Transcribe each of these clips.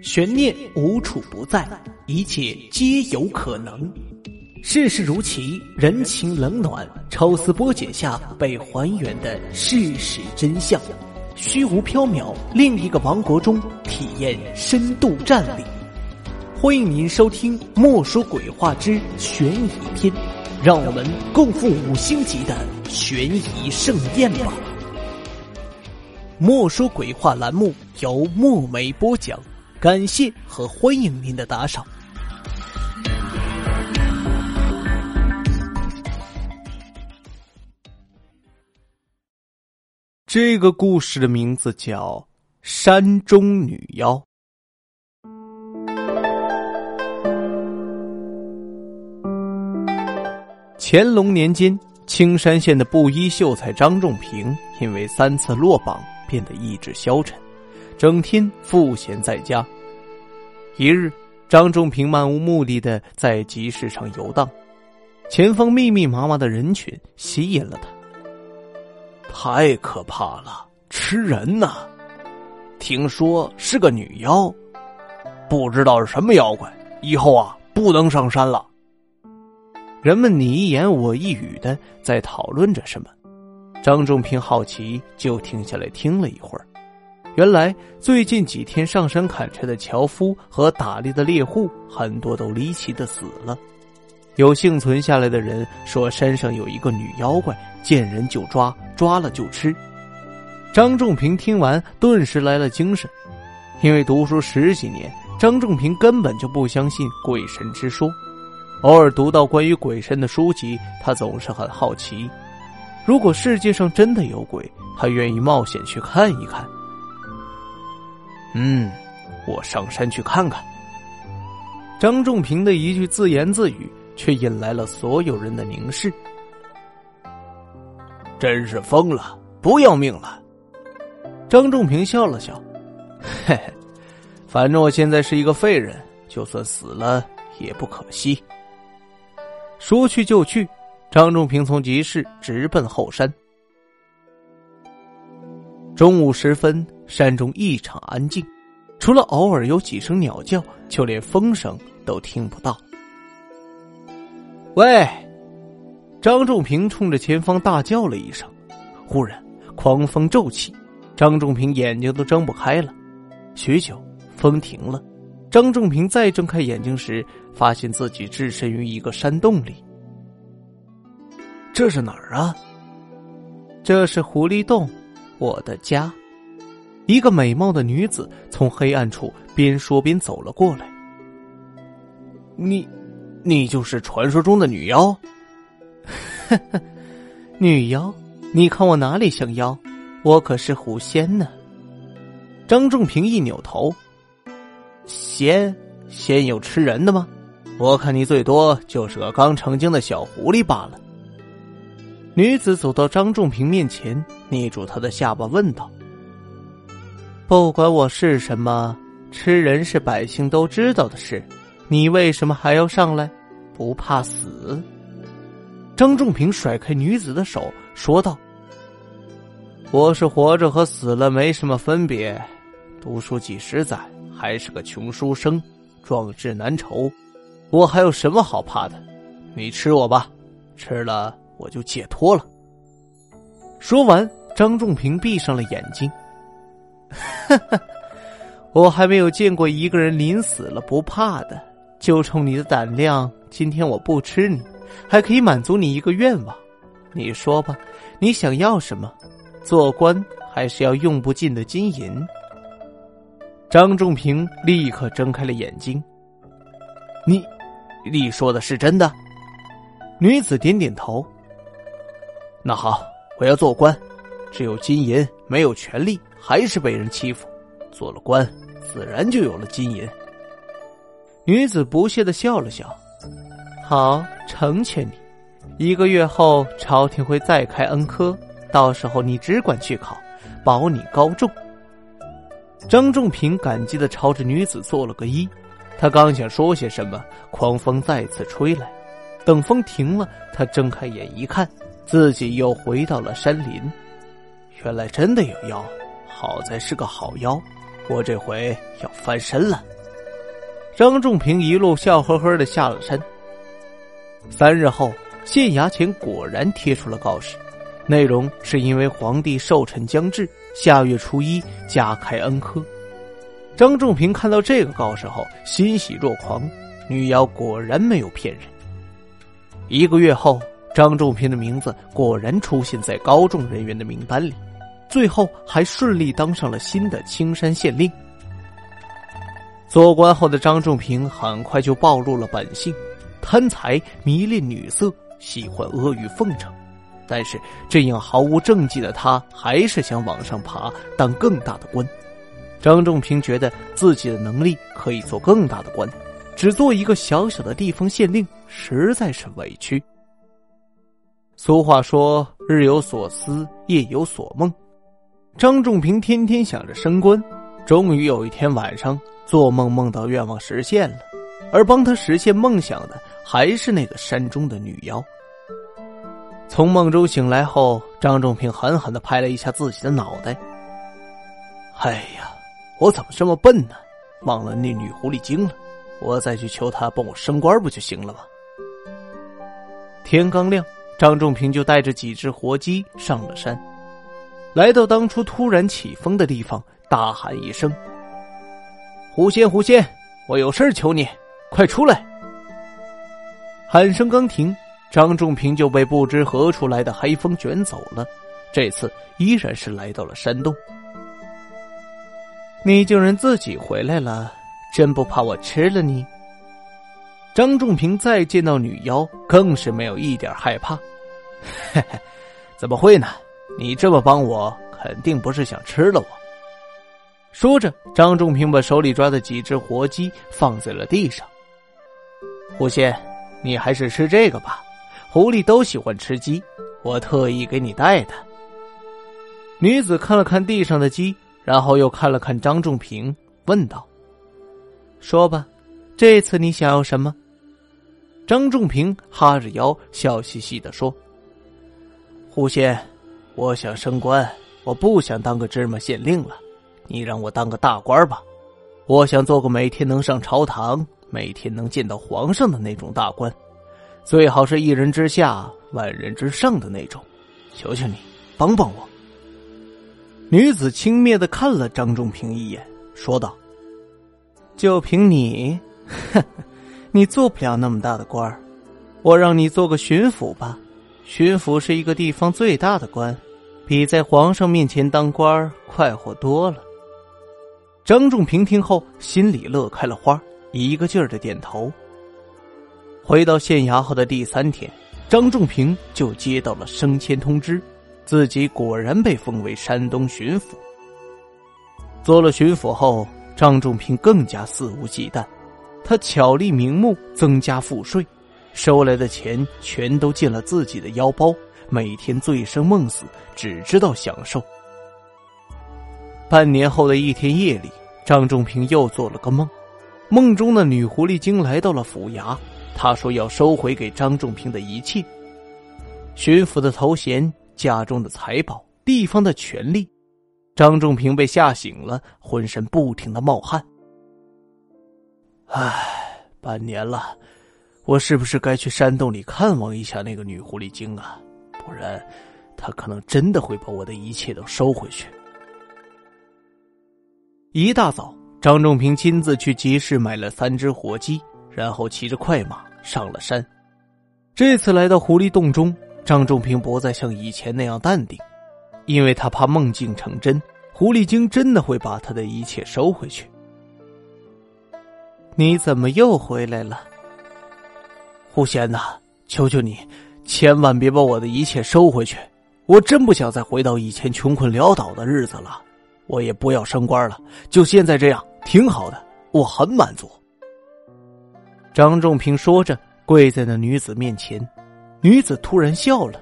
悬念无处不在，一切皆有可能。世事如棋，人情冷暖，抽丝剥茧下被还原的事实真相。虚无缥缈，另一个王国中体验深度战力。欢迎您收听《莫说鬼话之悬疑篇》，让我们共赴五星级的悬疑盛宴吧。莫说鬼话栏目由墨梅播讲。感谢和欢迎您的打赏。这个故事的名字叫《山中女妖》。乾隆年间，青山县的布衣秀才张仲平因为三次落榜，变得意志消沉。整天赋闲在家。一日，张仲平漫无目的的在集市上游荡，前方密密麻麻的人群吸引了他。太可怕了，吃人呐！听说是个女妖，不知道是什么妖怪，以后啊不能上山了。人们你一言我一语的在讨论着什么，张仲平好奇，就停下来听了一会儿。原来最近几天上山砍柴的樵夫和打猎的猎户很多都离奇的死了，有幸存下来的人说山上有一个女妖怪，见人就抓，抓了就吃。张仲平听完顿时来了精神，因为读书十几年，张仲平根本就不相信鬼神之说，偶尔读到关于鬼神的书籍，他总是很好奇，如果世界上真的有鬼，他愿意冒险去看一看。嗯，我上山去看看。张仲平的一句自言自语，却引来了所有人的凝视。真是疯了，不要命了！张仲平笑了笑，嘿嘿，反正我现在是一个废人，就算死了也不可惜。说去就去，张仲平从集市直奔后山。中午时分。山中异常安静，除了偶尔有几声鸟叫，就连风声都听不到。喂！张仲平冲着前方大叫了一声，忽然狂风骤起，张仲平眼睛都睁不开了。许久，风停了，张仲平再睁开眼睛时，发现自己置身于一个山洞里。这是哪儿啊？这是狐狸洞，我的家。一个美貌的女子从黑暗处边说边走了过来。你，你就是传说中的女妖？呵 呵女妖？你看我哪里像妖？我可是狐仙呢。张仲平一扭头，仙？仙有吃人的吗？我看你最多就是个刚成精的小狐狸罢了。女子走到张仲平面前，捏住他的下巴，问道。不管我是什么，吃人是百姓都知道的事，你为什么还要上来？不怕死？张仲平甩开女子的手，说道：“我是活着和死了没什么分别，读书几十载，还是个穷书生，壮志难酬，我还有什么好怕的？你吃我吧，吃了我就解脱了。”说完，张仲平闭上了眼睛。哈哈，我还没有见过一个人临死了不怕的。就冲你的胆量，今天我不吃你，还可以满足你一个愿望。你说吧，你想要什么？做官还是要用不尽的金银？张仲平立刻睁开了眼睛。你，你说的是真的？女子点点头。那好，我要做官，只有金银，没有权利。还是被人欺负，做了官，自然就有了金银。女子不屑的笑了笑，好，成全你。一个月后，朝廷会再开恩科，到时候你只管去考，保你高中。张仲平感激的朝着女子做了个揖，他刚想说些什么，狂风再次吹来，等风停了，他睁开眼一看，自己又回到了山林，原来真的有妖。好在是个好妖，我这回要翻身了。张仲平一路笑呵呵的下了山。三日后，县衙前果然贴出了告示，内容是因为皇帝寿辰将至，下月初一加开恩科。张仲平看到这个告示后，欣喜若狂。女妖果然没有骗人。一个月后，张仲平的名字果然出现在高中人员的名单里，最后还顺利当上了新的青山县令。做官后的张仲平很快就暴露了本性：贪财、迷恋女色、喜欢阿谀奉承。但是，这样毫无政绩的他，还是想往上爬，当更大的官。张仲平觉得自己的能力可以做更大的官，只做一个小小的地方县令，实在是委屈。俗话说：“日有所思，夜有所梦。”张仲平天天想着升官，终于有一天晚上。做梦梦到愿望实现了，而帮他实现梦想的还是那个山中的女妖。从梦中醒来后，张仲平狠狠的拍了一下自己的脑袋。哎呀，我怎么这么笨呢？忘了那女狐狸精了，我再去求她帮我升官不就行了吗？天刚亮，张仲平就带着几只活鸡上了山，来到当初突然起风的地方，大喊一声。狐仙，狐仙，我有事求你，快出来！喊声刚停，张仲平就被不知何处来的黑风卷走了。这次依然是来到了山洞。你竟然自己回来了，真不怕我吃了你？张仲平再见到女妖，更是没有一点害怕。嘿嘿，怎么会呢？你这么帮我，肯定不是想吃了我。说着，张仲平把手里抓的几只活鸡放在了地上。狐仙，你还是吃这个吧，狐狸都喜欢吃鸡，我特意给你带的。女子看了看地上的鸡，然后又看了看张仲平，问道：“说吧，这次你想要什么？”张仲平哈着腰，笑嘻嘻的说：“狐仙，我想升官，我不想当个芝麻县令了。”你让我当个大官吧，我想做个每天能上朝堂、每天能见到皇上的那种大官，最好是一人之下、万人之上的那种。求求你，帮帮我。女子轻蔑的看了张仲平一眼，说道：“就凭你，你做不了那么大的官我让你做个巡抚吧，巡抚是一个地方最大的官，比在皇上面前当官快活多了。”张仲平听后，心里乐开了花，一个劲儿的点头。回到县衙后的第三天，张仲平就接到了升迁通知，自己果然被封为山东巡抚。做了巡抚后，张仲平更加肆无忌惮，他巧立名目，增加赋税，收来的钱全都进了自己的腰包，每天醉生梦死，只知道享受。半年后的一天夜里，张仲平又做了个梦，梦中的女狐狸精来到了府衙，她说要收回给张仲平的一切：巡抚的头衔、家中的财宝、地方的权利。张仲平被吓醒了，浑身不停的冒汗。唉，半年了，我是不是该去山洞里看望一下那个女狐狸精啊？不然，他可能真的会把我的一切都收回去。一大早，张仲平亲自去集市买了三只活鸡，然后骑着快马上了山。这次来到狐狸洞中，张仲平不再像以前那样淡定，因为他怕梦境成真，狐狸精真的会把他的一切收回去。你怎么又回来了，狐仙呐？求求你，千万别把我的一切收回去！我真不想再回到以前穷困潦倒的日子了。我也不要升官了，就现在这样挺好的，我很满足。张仲平说着，跪在那女子面前。女子突然笑了：“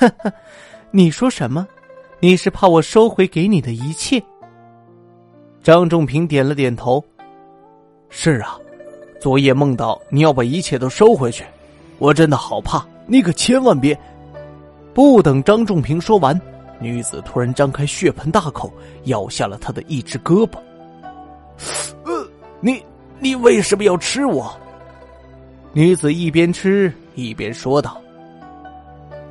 哈哈，你说什么？你是怕我收回给你的一切？”张仲平点了点头：“是啊，昨夜梦到你要把一切都收回去，我真的好怕。你可千万别……”不等张仲平说完。女子突然张开血盆大口，咬下了他的一只胳膊。呃，你你为什么要吃我？女子一边吃一边说道：“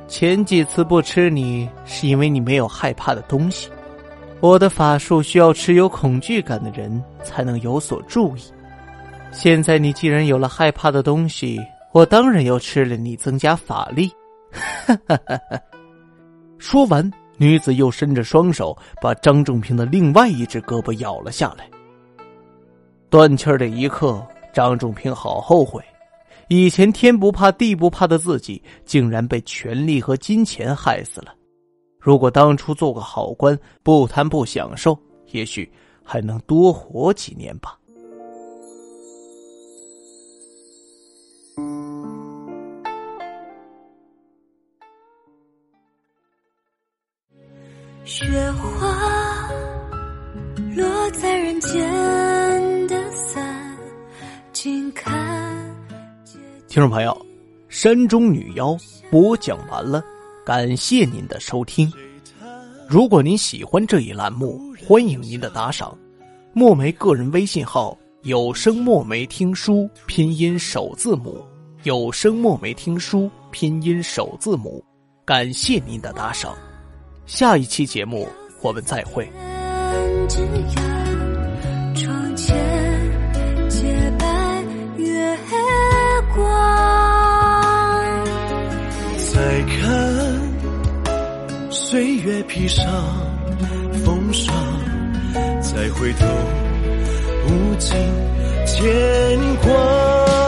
前几次不吃你，是因为你没有害怕的东西。我的法术需要持有恐惧感的人才能有所注意。现在你既然有了害怕的东西，我当然要吃了你，增加法力。”说完。女子又伸着双手，把张仲平的另外一只胳膊咬了下来。断气的一刻，张仲平好后悔，以前天不怕地不怕的自己，竟然被权力和金钱害死了。如果当初做个好官，不贪不享受，也许还能多活几年吧。雪花落在人间的伞，静看。听众朋友，山中女妖播讲完了，感谢您的收听。如果您喜欢这一栏目，欢迎您的打赏。墨梅个人微信号：有声墨梅听书拼音首字母，有声墨梅听书拼音首字母。感谢您的打赏。下一期节目，我们再会。窗前洁白月光，再看岁月披上风霜，再回头，无尽牵挂。